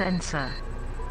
Sensor.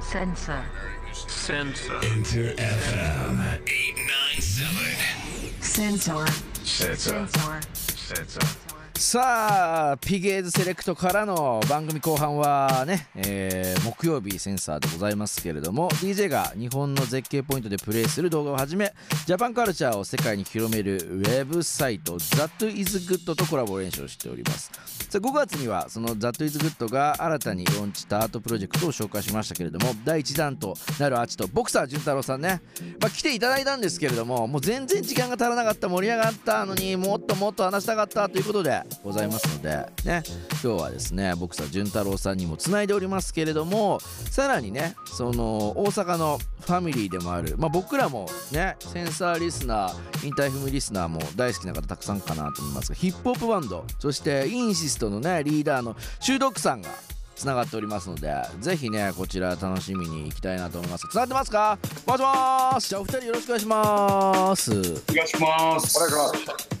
Sensor. Sensor. Enter FM 897. Sensor. Sensor. Sensor. Sensor. さあピゲーズセレクトからの番組後半はね、えー木曜日センサーでございますけれども DJ が日本の絶景ポイントでプレイする動画をはじめジャパンカルチャーを世界に広めるウェブサイト ThatIsGood とコラボ練習をしております。さあ5月にはその ThatIsGood が新たにローンチしたアートプロジェクトを紹介しましたけれども第1弾となるアーチとボクサー潤太郎さんね、まあ、来ていただいたんですけれどももう全然時間が足らなかった盛り上がったのにもっともっと話したかったということでございますのでね今日はですねボクサー潤太郎さんにもつないでおりますけれどもさらにねその大阪のファミリーでもある、まあ、僕らもねセンサーリスナーインターフムリスナーも大好きな方たくさんかなと思いますがヒップホップバンドそしてインシストのねリーダーのシュードックさんがつながっておりますのでぜひねこちら楽しみに行きたいなと思いますつながってますか？もしもーしじゃあお二人よろしくお願いしますお願いします。お願いしま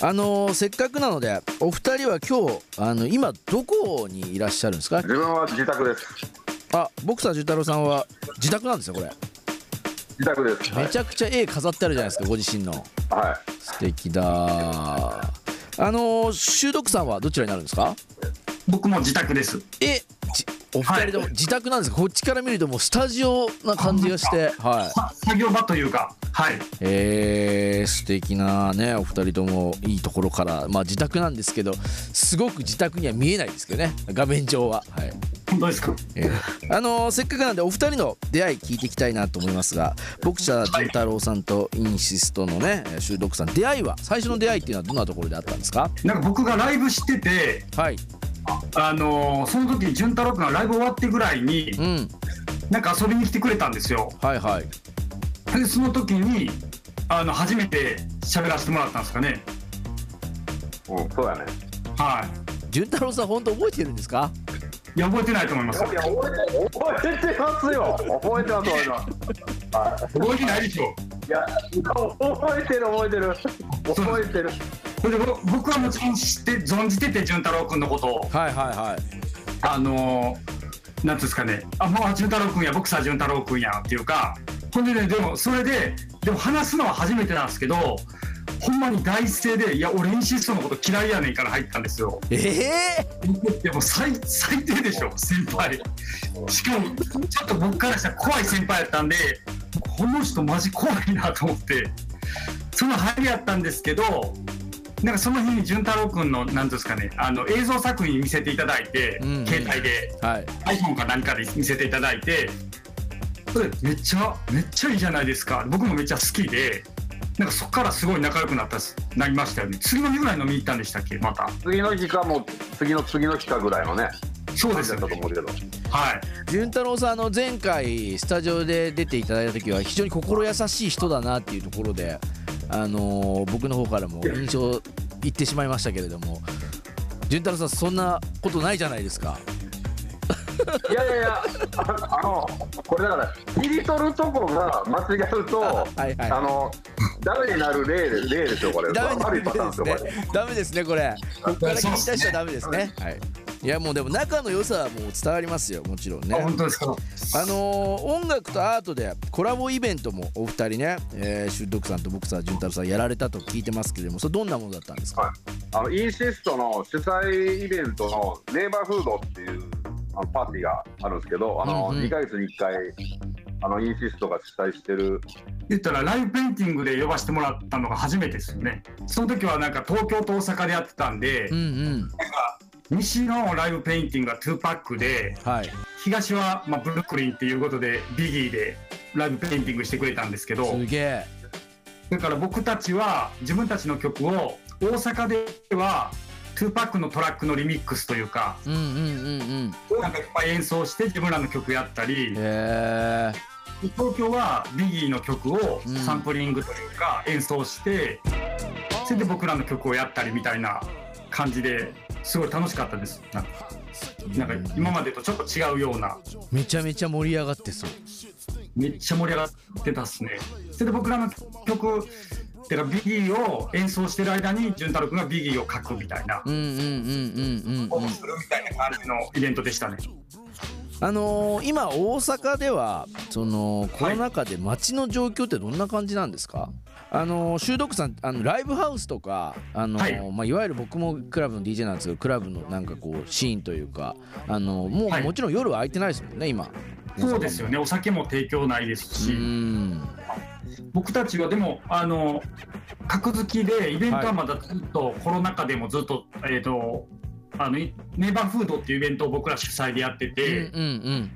す。あのーせっかくなのでお二人は今日あの今どこにいらっしゃるんですか？自分は自宅です。あボクサー潤太郎さんは自宅なんですよこれ自宅です。めちゃくちゃ絵飾ってあるじゃないですかご自身のはい。素敵だあのー、修読さんはどちらになるんですか？僕も自宅です。えじお二人とも自宅なんですか、こっちから見るともうスタジオな感じがして はい。さ作業場というか、はい。えー、素敵なねお二人ともいいところからまあ自宅なんですけどすごく自宅には見えないですけどね画面上は。はい。本当ですか？えーあのーせっかくなんでお二人の出会い聞いていきたいなと思いますがボクシャー潤太郎さんとインシストのねえー修読さん出会いは最初の出会いっていうのはどんなところであったんですか？なんか僕がライブしてて、はいあのーその時に潤太郎君がライブ終わってぐらいに、うんなんか遊びに来てくれたんですよ。はいはいで、その時に、あの初めて喋らせてもらったんですかね。うん、そうやね。はい。潤太郎さん本当覚えてるんですか？いや覚えてないと思います。いや、覚えて、覚えてますよ。覚えてます。覚えて ないでしょ。いや、覚えてる、覚えてる。覚えてる。それで僕僕はもちろん知って存じてて潤太郎君のことを。はいはいはい。あのー、なんですかね。あもう潤太郎君やボクサー潤太郎君やっていうか。ほんでねでもそれででも話すのは初めてなんですけどほんまに第一声で「いや俺インシストのこと嫌いやねん」から入ったんですよ。ええでも最最低でしょ先輩。しかもちょっと僕からしたら怖い先輩やったんでこの人マジ怖いなと思って。その入りやったんですけどなんかその日に潤太郎君の何ていうんですかねあの映像作品見せていただいて、うん。うん携帯で。ー、はい。iPhone か何かで見せていただいてそれめっちゃめっちゃいいじゃないですか。僕もめっちゃ好きでなんかそこからすごい仲良くなったしなりましたよね。次の日ぐらい飲みに行ったんでしたっけまた。次の日か、もう、次の次の日かぐらいのね。そうですだよね。ったと思うけど。はい。潤太郎さんあの前回スタジオで出ていただいた時は非常に心優しい人だなっていうところで、あのー僕の方からも印象言ってしまいましたけれども。潤太郎さんそんなことないじゃないですか。いやいやいや、ああの、これだから、切り取るとこが間違うと、はいはい。あの、ダメになる例で、例でしょ、これ。ダメ悪いパターンでですすよ、これ。ねダメですねこれ。ここから聞き出しちゃダメですね。はいいやもうでも仲の良さはもう伝わりますよもちろんね。あ本当ですか？あのー音楽とアートでコラボイベントもお二人ね、えー、シュッドクさんとボクサー潤太郎さんやられたと聞いてますけれどもそれどんなものだったんですか、はい、あのインシストの主催イベントのネイバーフードっていうあのパーティーがあるんですけど、あのうんうん。2ヶ月に1回あのインシストが主催してる。言ったらライブペインティングで呼ばせてもらったのが初めてですよね。その時はなんか東京と大阪でやってたんで、うんうん西のライブペインティングが2Pac ではい。東はまあブルックリンっていうことで Biggie でライブペインティングしてくれたんですけどすげえ。だから僕たちは自分たちの曲を大阪では2Pac のトラックのリミックスというかうんうんうんうん。なんかいっぱい演奏して自分らの曲やったり東京は Biggie の曲をうん。サンプリングというか演奏してそれで僕らの曲をやったりみたいな感じですごい楽しかったです。なんかなんか今までとちょっと違うような。めちゃめちゃ盛り上がってそう。めっちゃ盛り上がってたっすね。それで僕らの曲てかビギーを演奏してる間に潤太郎君がビギーを書くみたいな。うんうんうんうんうんをするみたいな感じのイベントでしたねあのー今大阪ではそのコロナ禍で街の状況ってどんな感じなんですか、あのー、修道さんあのライブハウスとかあのーはい。まあ、いわゆる僕もクラブの DJ なんですけどクラブのなんかこうシーンというか、あのーもう、はい。もちろん夜は空いてないですもんね今。そうですよね。お酒も提供ないですうし、ん。僕たちはでもあの格付きでイベントはまだずっとコロナ禍でもずっと,、えー、とあのいネイバーフードっていうイベントを僕ら主催でやってうんて、うんうん。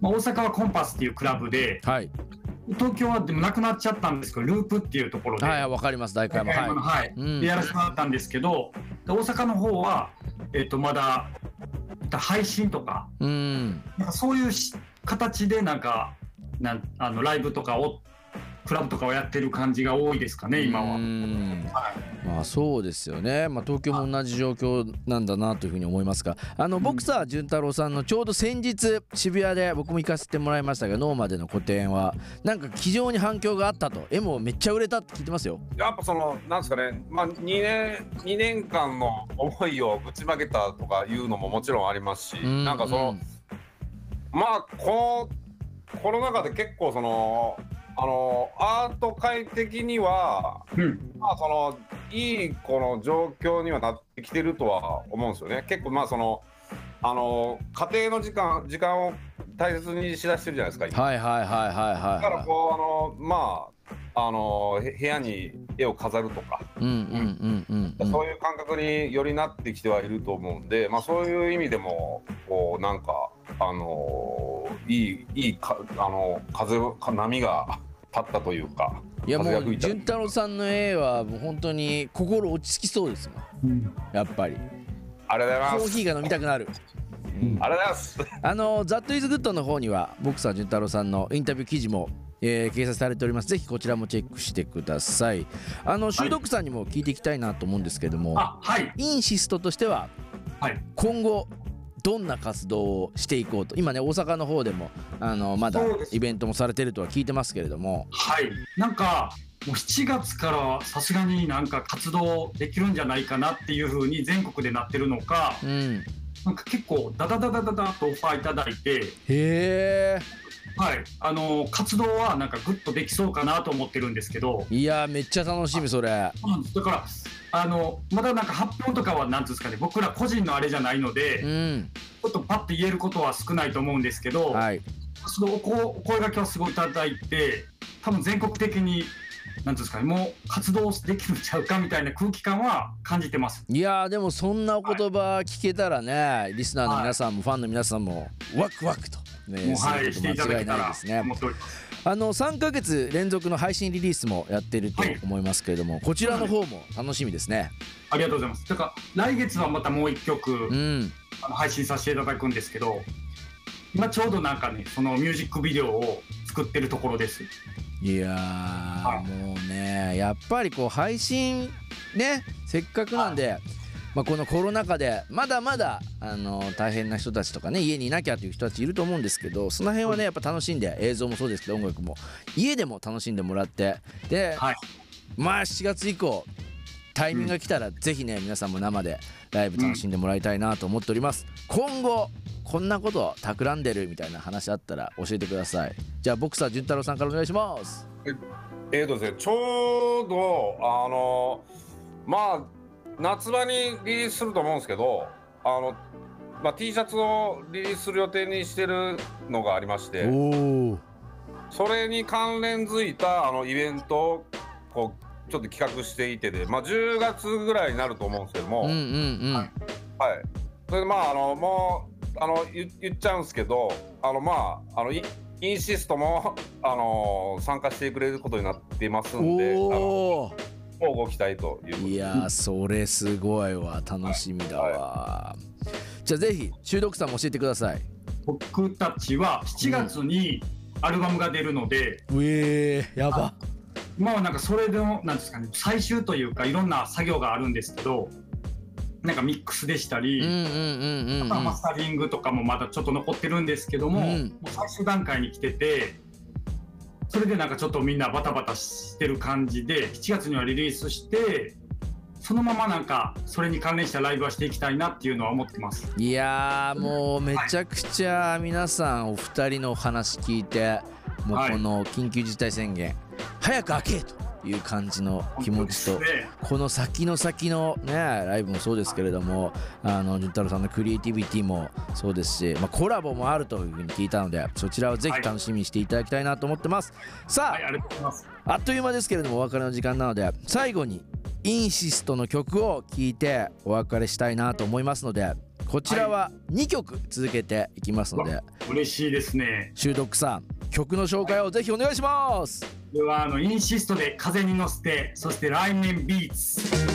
まあ、大阪はコンパスっていうクラブではい。東京はでもなくなっちゃったんですけどループっていうところで、はいわかります大会も。はい。ははい。うん。でやらせてもらったんですけどで大阪の方は、えっとまだ配信とかいうん。なんかそういうし形でなんかなんあのライブとかをクラブとかをやってる感じが多いですかね今うは。ん。は。い。まあそうですよね、まあ、東京も同じ状況なんだなというふうに思いますが。あのボクサー潤太郎さんのちょうど先日渋谷で僕も行かせてもらいましたがノーマでの個展は。なんか非常に反響があったと。絵もめっちゃ売れたって聞いてますよ。やっぱそのなんですかね、まあ、2年2年間の思いをぶちまけたとかいうのももちろんありますし、うんなんかその、まあこのコロナ禍で結構そのあのアート界的にはうんまあそのいいこの状況にはなってきてるとは思うんですよね。結構まあそのあの家庭の時間時間を大切にしだしてるじゃないですか。今はいはいはいはいだからはこうあのまああのへ部屋に絵を飾るとか、うんうんうんうんそういう感覚によりなってきてはいると思うんで、まあそういう意味でもこうなんかあのいいいいかあの風か波が 立ったというか。いやもう潤太郎さんの絵はもう本当に心落ち着きそうですもん。うん。やっぱり。ありがとうございます。コーヒーが飲みたくなる。ありがとうございます。あの「ザットイズグッドの方にはボクサー潤太郎さんのインタビュー記事も、えー掲載されております。ぜひこちらもチェックしてください。あの修読さんにも聞いていきたいなと思うんですけども、あはい。インシストとしてははい。今後どんな活動をしていこうと。今ね大阪の方でもあのまだイベントもされてるとは聞いてますけれども。はい。なんかもう7月からさすがになんか活動できるんじゃないかなっていう風に全国でなってるのかうん。なんか結構ダダダダダダとオファーいただいてへはい。あの活動はなんかグッとできそうかなと思ってるんですけど。えいやめっちゃ楽しみそれ。だからあのまだなんか発表とかはなんていうんですかね。僕ら個人のあれじゃないので、うん。ちょっとパッと言えることは少ないと思うんですけど、はい。そのおこお声がけはすごいいただいて多分全国的になんていうんですかねもう活動できるんちゃうかみたいな空気感は感じてます。いやーでもそんなお言葉聞けたらねリスナーの皆さんもファンの皆さんもワクワクとねもうはいしていただけたらです。あの3ヶ月連続の配信リリースもやってるとはい思いますけれども、こちらの方も楽しみですね。ありがとうございます。だから来月はまたもう一曲、うん、あの配信させていただくんですけど今ちょうどなんかねそのミュージックビデオを作ってるところです。いやー、はいもうねやっぱりこう配信ねせっかくなんで、まあ、このコロナ禍でまだまだあの大変な人たちとかね家にいなきゃという人たちいると思うんですけどその辺はねやっぱ楽しんで映像もそうですけど音楽も。家でも楽しんでもらってで、はい。まあ7月以降タイミングが来たらぜひね皆さんも生でライブ楽しんでもらいたいなと思っております、今後こんなこと企んでるみたいな話あったら教えてください。じゃあボクサー潤太郎さんからお願いします。えーとですね、ちょうどあのまあ夏場にリリースすると思うんですけどあの、まあ、T シャツをリリースする予定にしてるのがありましてそれに関連づいたあのイベントをこうちょっと企画していてで、まあ、10月ぐらいになると思うんですけども、うんうんうん。はい、それでまああのもうあの言言っちゃうんですけどあのまああのイインシストもあの参加してくれることになっていますんであのおお乞うご期待ということで。いやーそれすごいわ。楽しみだわ、じゃあぜひ修読さんも教えてください。僕たちは7月にアルバムが出るので、うえーやば。今はなんかそれでのなんですかね最終というかいろんな作業があるんですけどなんかミックスでしたり、うんうんうんうんうん。まあマスタリングとかもまだちょっと残ってるんですけども,、うん。もう最終段階に来ててそれでなんかちょっとみんなバタバタしてる感じで7月にはリリースしてそのままなんかそれに関連したライブはしていきたいなっていうのは思ってます。いやーもうめちゃくちゃ皆さんお二人のお話聞いてもうはい。この緊急事態宣言早く開けという感じの気持ちとこの先の先のねライブもそうですけれどもあの潤太郎さんのクリエイティビティもそうですし、まあ、コラボもあるというふうに聞いたのでそちらをぜひ楽しみにしていただきたいなと思ってます、さあはいありがとうございます。あっという間ですけれどもお別れの時間なので最後にインシストの曲を聴いてお別れしたいなと思いますのでこちらは2曲続けていきますので、嬉しいですね。シュードックさん曲の紹介をぜひお願いしますではあのインシストで風に乗せてそして来年ビーツ。